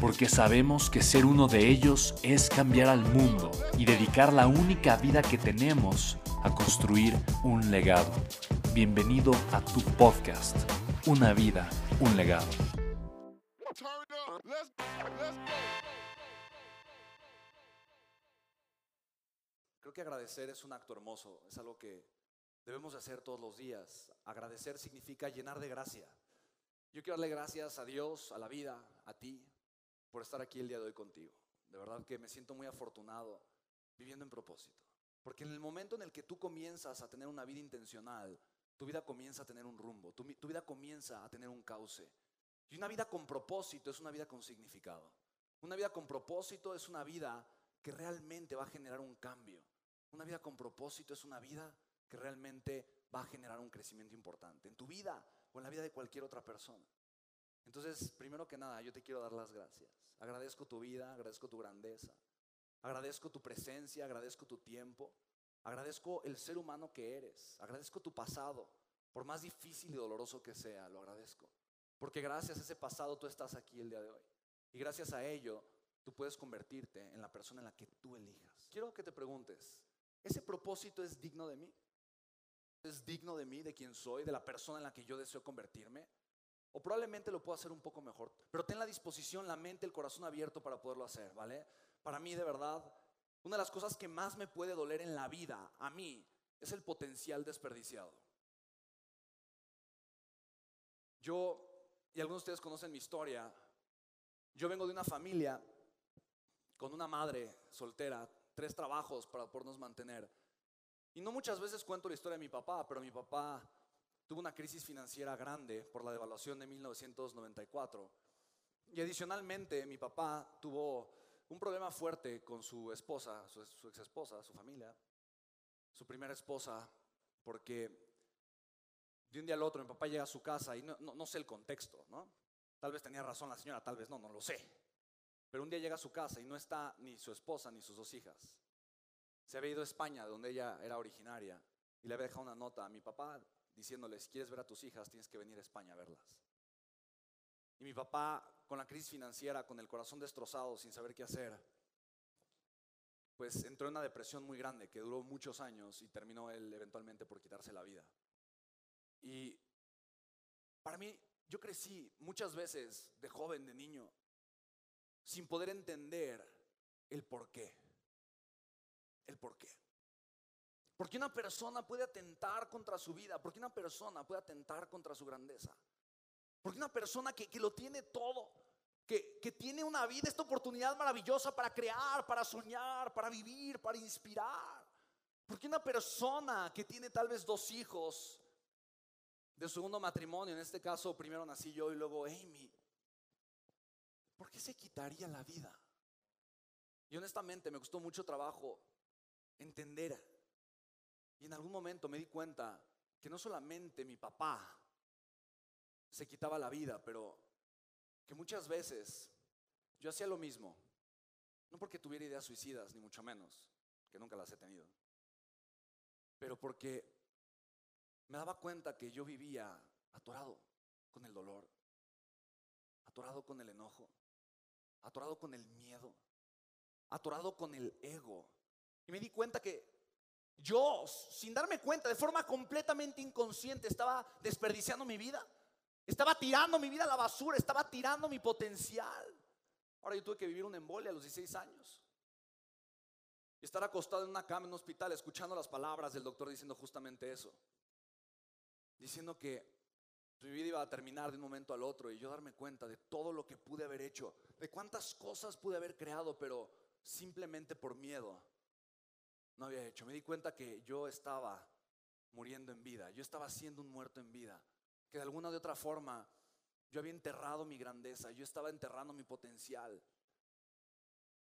porque sabemos que ser uno de ellos es cambiar al mundo y dedicar la única vida que tenemos a construir un legado. Bienvenido a tu podcast, Una vida, un legado. Creo que agradecer es un acto hermoso, es algo que debemos hacer todos los días. Agradecer significa llenar de gracia. Yo quiero darle gracias a Dios, a la vida, a ti, por estar aquí el día de hoy contigo. De verdad que me siento muy afortunado viviendo en propósito. Porque en el momento en el que tú comienzas a tener una vida intencional, tu vida comienza a tener un rumbo, tu, vida comienza a tener un cauce. Y una vida con propósito es una vida con significado. Una vida con propósito es una vida que realmente va a generar un cambio. Una vida con propósito es una vida que realmente va a generar un crecimiento importante en tu vida o en la vida de cualquier otra persona. Entonces, primero que nada, yo te quiero dar las gracias. Agradezco tu vida, agradezco tu grandeza, agradezco tu presencia, agradezco tu tiempo, agradezco el ser humano que eres, agradezco tu pasado, por más difícil y doloroso que sea, lo agradezco. Porque gracias a ese pasado tú estás aquí el día de hoy. Y gracias a ello tú puedes convertirte en la persona en la que tú elijas. Quiero que te preguntes, ¿ese propósito es digno de mí? ¿Es digno de mí, de quien soy, de la persona en la que yo deseo convertirme? O probablemente lo puedo hacer un poco mejor. Pero ten la disposición, la mente, el corazón abierto para poderlo hacer, ¿vale? Para mí, de verdad, una de las cosas que más me puede doler en la vida, a mí, es el potencial desperdiciado. Yo, y algunos de ustedes conocen mi historia, yo vengo de una familia con una madre soltera, tres trabajos para podernos mantener. Y no muchas veces cuento la historia de mi papá, pero mi papá tuvo una crisis financiera grande por la devaluación de 1994. Y adicionalmente mi papá tuvo un problema fuerte con su esposa, su, ex esposa, su familia, su primera esposa, porque de un día al otro mi papá llega a su casa y no, no sé el contexto, ¿no? Tal vez tenía razón la señora, tal vez no, no lo sé. Pero un día llega a su casa y no está ni su esposa ni sus dos hijas. Se había ido a España, donde ella era originaria, y le había dejado una nota a mi papá diciéndole, si quieres ver a tus hijas, tienes que venir a España a verlas. Y mi papá, con la crisis financiera, con el corazón destrozado, sin saber qué hacer, pues entró en una depresión muy grande que duró muchos años y terminó él eventualmente por quitarse la vida. Y para mí, yo crecí muchas veces de joven, de niño, sin poder entender el por qué. El por qué. Porque una persona puede atentar contra su vida, porque una persona puede atentar contra su grandeza. Porque una persona que, lo tiene todo, que, que, tiene una vida, esta oportunidad maravillosa para crear, para soñar, para vivir, para inspirar. Porque una persona que tiene tal vez dos hijos de segundo matrimonio, en este caso primero nací yo y luego Amy, ¿por qué se quitaría la vida? Y honestamente me costó mucho trabajo entender y en algún momento me di cuenta que no solamente mi papá se quitaba la vida, pero que muchas veces yo hacía lo mismo. No porque tuviera ideas suicidas, ni mucho menos, que nunca las he tenido, pero porque me daba cuenta que yo vivía atorado con el dolor, atorado con el enojo, atorado con el miedo, atorado con el ego. Y me di cuenta que yo, sin darme cuenta, de forma completamente inconsciente, estaba desperdiciando mi vida. Estaba tirando mi vida a la basura, estaba tirando mi potencial. Ahora yo tuve que vivir un embolia a los 16 años. Y estar acostado en una cama en un hospital escuchando las palabras del doctor diciendo justamente eso. Diciendo que mi vida iba a terminar de un momento al otro y yo darme cuenta de todo lo que pude haber hecho, de cuántas cosas pude haber creado, pero simplemente por miedo no había hecho. Me di cuenta que yo estaba muriendo en vida, yo estaba siendo un muerto en vida, que de alguna de otra forma yo había enterrado mi grandeza, yo estaba enterrando mi potencial.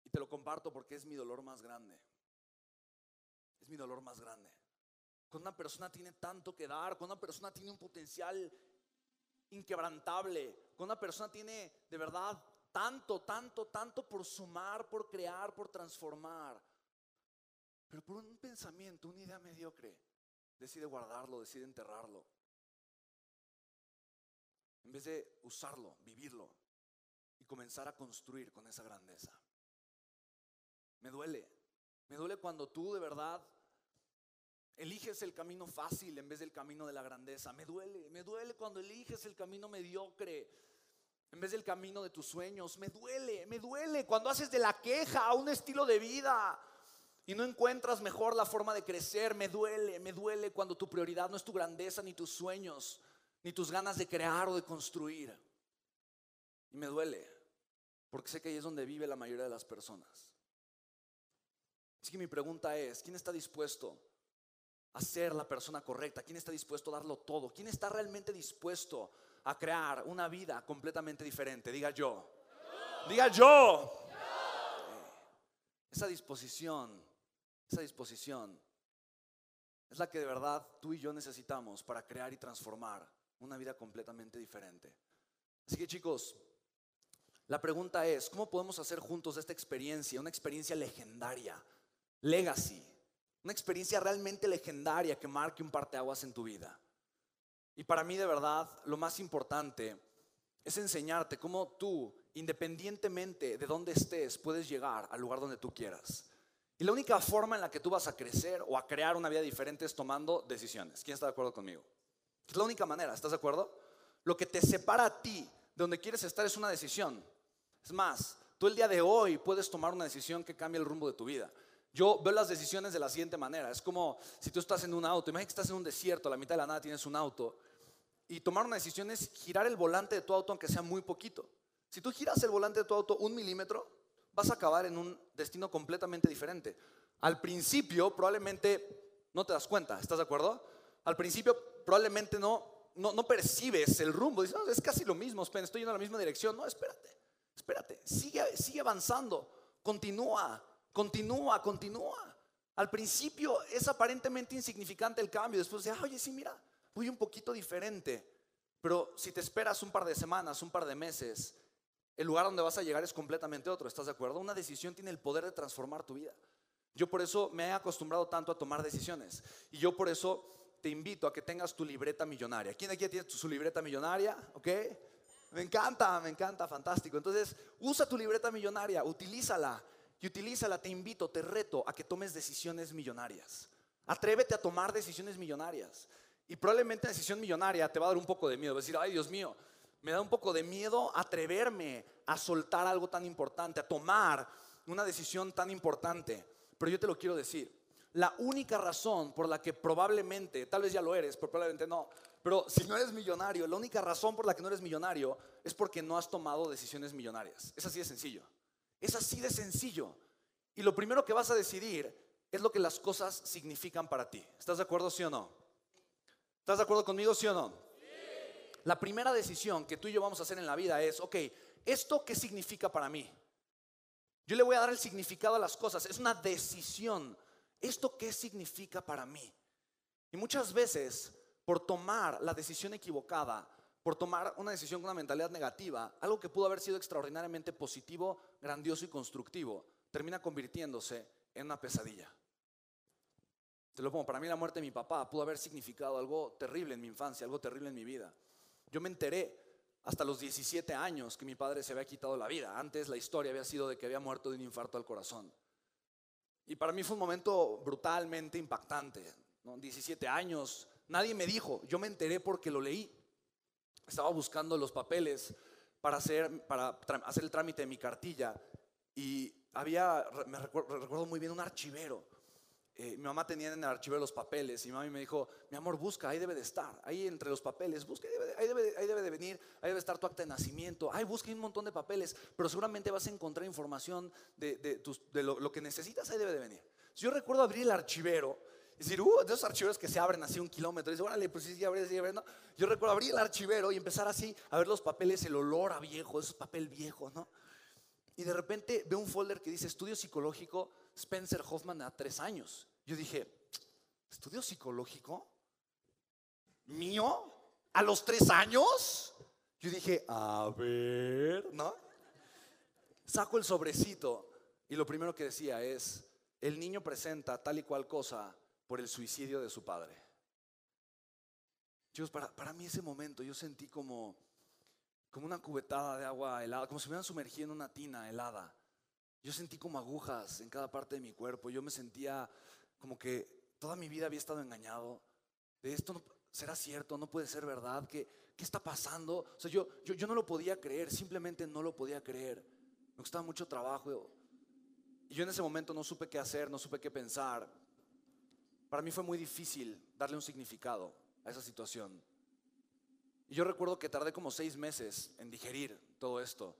Y te lo comparto porque es mi dolor más grande. Es mi dolor más grande. Cuando una persona tiene tanto que dar, cuando una persona tiene un potencial inquebrantable, cuando una persona tiene de verdad tanto, tanto, tanto por sumar, por crear, por transformar, pero por un pensamiento, una idea mediocre, decide guardarlo, decide enterrarlo. En vez de usarlo, vivirlo y comenzar a construir con esa grandeza. Me duele. Me duele cuando tú de verdad eliges el camino fácil en vez del camino de la grandeza. Me duele. Me duele cuando eliges el camino mediocre en vez del camino de tus sueños. Me duele. Me duele cuando haces de la queja a un estilo de vida y no encuentras mejor la forma de crecer. Me duele. Me duele cuando tu prioridad no es tu grandeza ni tus sueños ni tus ganas de crear o de construir. Y me duele, porque sé que ahí es donde vive la mayoría de las personas. Así que mi pregunta es, ¿quién está dispuesto a ser la persona correcta? ¿Quién está dispuesto a darlo todo? ¿Quién está realmente dispuesto a crear una vida completamente diferente? Diga yo. Diga yo. Esa disposición, esa disposición es la que de verdad tú y yo necesitamos para crear y transformar una vida completamente diferente. Así que chicos, la pregunta es, ¿cómo podemos hacer juntos esta experiencia, una experiencia legendaria, legacy, una experiencia realmente legendaria que marque un parteaguas en tu vida? Y para mí de verdad, lo más importante es enseñarte cómo tú, independientemente de dónde estés, puedes llegar al lugar donde tú quieras. Y la única forma en la que tú vas a crecer o a crear una vida diferente es tomando decisiones. ¿Quién está de acuerdo conmigo? Es la única manera, ¿estás de acuerdo? Lo que te separa a ti de donde quieres estar es una decisión. Es más, tú el día de hoy puedes tomar una decisión que cambie el rumbo de tu vida. Yo veo las decisiones de la siguiente manera. Es como si tú estás en un auto, imagínate que estás en un desierto, a la mitad de la nada tienes un auto. Y tomar una decisión es girar el volante de tu auto aunque sea muy poquito. Si tú giras el volante de tu auto un milímetro, vas a acabar en un destino completamente diferente. Al principio probablemente no te das cuenta, ¿estás de acuerdo? Al principio probablemente no, no, percibes el rumbo. Dices, es casi lo mismo, estoy yendo en la misma dirección. No, espérate, espérate, sigue, sigue avanzando, continúa, continúa, continúa. Al principio es aparentemente insignificante el cambio, después de, ah, oye, sí, mira, voy un poquito diferente. Pero si te esperas un par de semanas, un par de meses, el lugar donde vas a llegar es completamente otro, ¿estás de acuerdo? Una decisión tiene el poder de transformar tu vida. Yo por eso me he acostumbrado tanto a tomar decisiones. Y yo por eso te invito a que tengas tu libreta millonaria. ¿Quién aquí tiene su libreta millonaria? ¿Ok? Me encanta, me encanta, fantástico. Entonces, usa tu libreta millonaria, utilízala y utilízala, te invito, te reto a que tomes decisiones millonarias. Atrévete a tomar decisiones millonarias. Y probablemente la decisión millonaria te va a dar un poco de miedo. Vas a decir, ay Dios mío, me da un poco de miedo atreverme a soltar algo tan importante, a tomar una decisión tan importante. Pero yo te lo quiero decir, la única razón por la que probablemente, tal vez ya lo eres, probablemente no, pero si no eres millonario, la única razón por la que no eres millonario es porque no has tomado decisiones millonarias. Es así de sencillo. Es así de sencillo. Y lo primero que vas a decidir es lo que las cosas significan para ti. ¿Estás de acuerdo, sí o no? ¿Estás de acuerdo conmigo, sí o no? La primera decisión que tú y yo vamos a hacer en la vida es, ok, ¿esto qué significa para mí? Yo le voy a dar el significado a las cosas. Es una decisión ¿esto qué significa para mí? Y muchas veces, por tomar la decisión equivocada, por tomar una decisión con una mentalidad negativa, algo que pudo haber sido extraordinariamente positivo, grandioso y constructivo, termina convirtiéndose en una pesadilla. Te lo pongo, para mí la muerte de mi papá pudo haber significado algo terrible en mi infancia, algo terrible en mi vida. Yo me enteré hasta los 17 años que mi padre se había quitado la vida. Antes la historia había sido de que había muerto de un infarto al corazón. Y para mí fue un momento brutalmente impactante. 17 años, nadie me dijo, yo me enteré porque lo leí. Estaba buscando los papeles para hacer, para hacer el trámite de mi cartilla y había, me recuerdo muy bien un archivero. Eh, mi mamá tenía en el archivero los papeles y mi mamá me dijo, mi amor, busca, ahí debe de estar, ahí entre los papeles, busca, ahí debe, ahí debe, ahí debe de venir, ahí debe estar tu acta de nacimiento, ahí busca un montón de papeles, pero seguramente vas a encontrar información de, de, de lo, que necesitas, ahí debe de venir. Yo recuerdo abrir el archivero y decir, uh, de esos archiveros que se abren así un kilómetro, y dice, órale, pues sí, sí, abre, sí, abre, ¿no? Yo recuerdo abrir el archivero y empezar así a ver los papeles, el olor a viejo, esos papel viejo, ¿no? Y de repente veo un folder que dice estudio psicológico Spencer Hoffman a tres años. Yo dije, ¿estudio psicológico? ¿Mío? ¿A los tres años? Yo dije, a ver, ¿no? Saco el sobrecito y lo primero que decía es, el niño presenta tal y cual cosa por el suicidio de su padre. Chicos, para, para mí ese momento yo sentí como, como una cubetada de agua helada, como si me hubieran sumergido en una tina helada. Yo sentí como agujas en cada parte de mi cuerpo. Yo me sentía como que toda mi vida había estado engañado. De esto no, será cierto, no puede ser verdad. ¿Qué, qué está pasando? O sea, yo, yo, yo no lo podía creer, simplemente no lo podía creer. Me costaba mucho trabajo. Y yo en ese momento no supe qué hacer, no supe qué pensar. Para mí fue muy difícil darle un significado a esa situación. Y yo recuerdo que tardé como seis meses en digerir todo esto.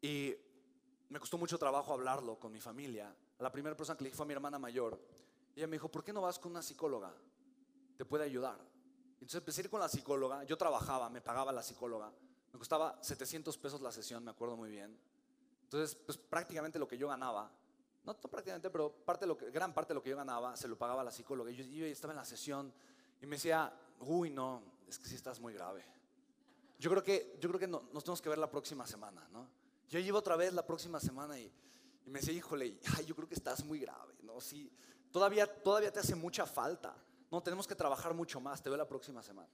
Y me costó mucho trabajo hablarlo con mi familia. La primera persona que le dije fue a mi hermana mayor. Y ella me dijo, ¿por qué no vas con una psicóloga? Te puede ayudar. Entonces empecé a ir con la psicóloga. Yo trabajaba, me pagaba la psicóloga. Me costaba 700 pesos la sesión, me acuerdo muy bien. Entonces, pues prácticamente lo que yo ganaba, no, no prácticamente, pero gran parte de lo que yo ganaba se lo pagaba la psicóloga. Y yo, yo estaba en la sesión y me decía, uy, no, es que sí estás muy grave. Yo creo que, yo creo que no- nos tenemos que ver la próxima semana, ¿no? Yo iba otra vez la próxima semana y, me decía, híjole, ay, yo creo que estás muy grave, ¿no? Sí, todavía, todavía te hace mucha falta, ¿no? Tenemos que trabajar mucho más, te veo la próxima semana.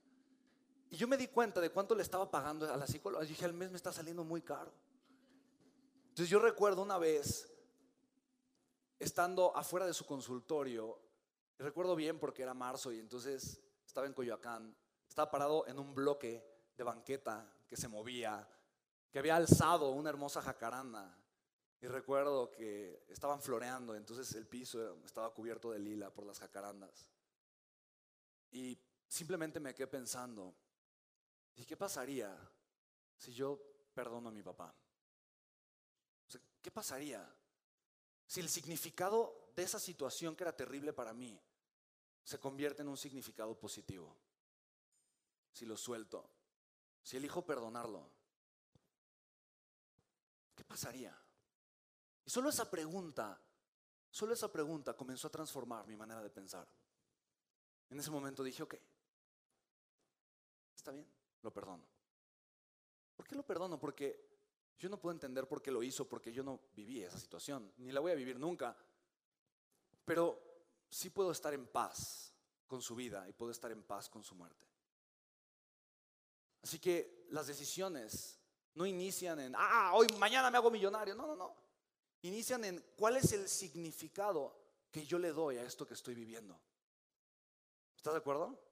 Y yo me di cuenta de cuánto le estaba pagando a la psicóloga. Yo dije, al mes me está saliendo muy caro. Entonces yo recuerdo una vez, estando afuera de su consultorio, recuerdo bien porque era marzo y entonces estaba en Coyoacán, estaba parado en un bloque de banqueta que se movía, que había alzado una hermosa jacaranda. Y recuerdo que estaban floreando, entonces el piso estaba cubierto de lila por las jacarandas. Y simplemente me quedé pensando, ¿y qué pasaría si yo perdono a mi papá? O ¿Qué pasaría si el significado de esa situación que era terrible para mí se convierte en un significado positivo? Si lo suelto, si elijo perdonarlo, ¿qué pasaría? Y solo esa pregunta, solo esa pregunta comenzó a transformar mi manera de pensar. En ese momento dije, ok, está bien, lo perdono. ¿Por qué lo perdono? Porque yo no puedo entender por qué lo hizo, porque yo no viví esa situación, ni la voy a vivir nunca. Pero sí puedo estar en paz con su vida y puedo estar en paz con su muerte. Así que las decisiones no inician en, ah, hoy, mañana me hago millonario. No, no, no. Inician en cuál es el significado que yo le doy a esto que estoy viviendo. ¿Estás de acuerdo?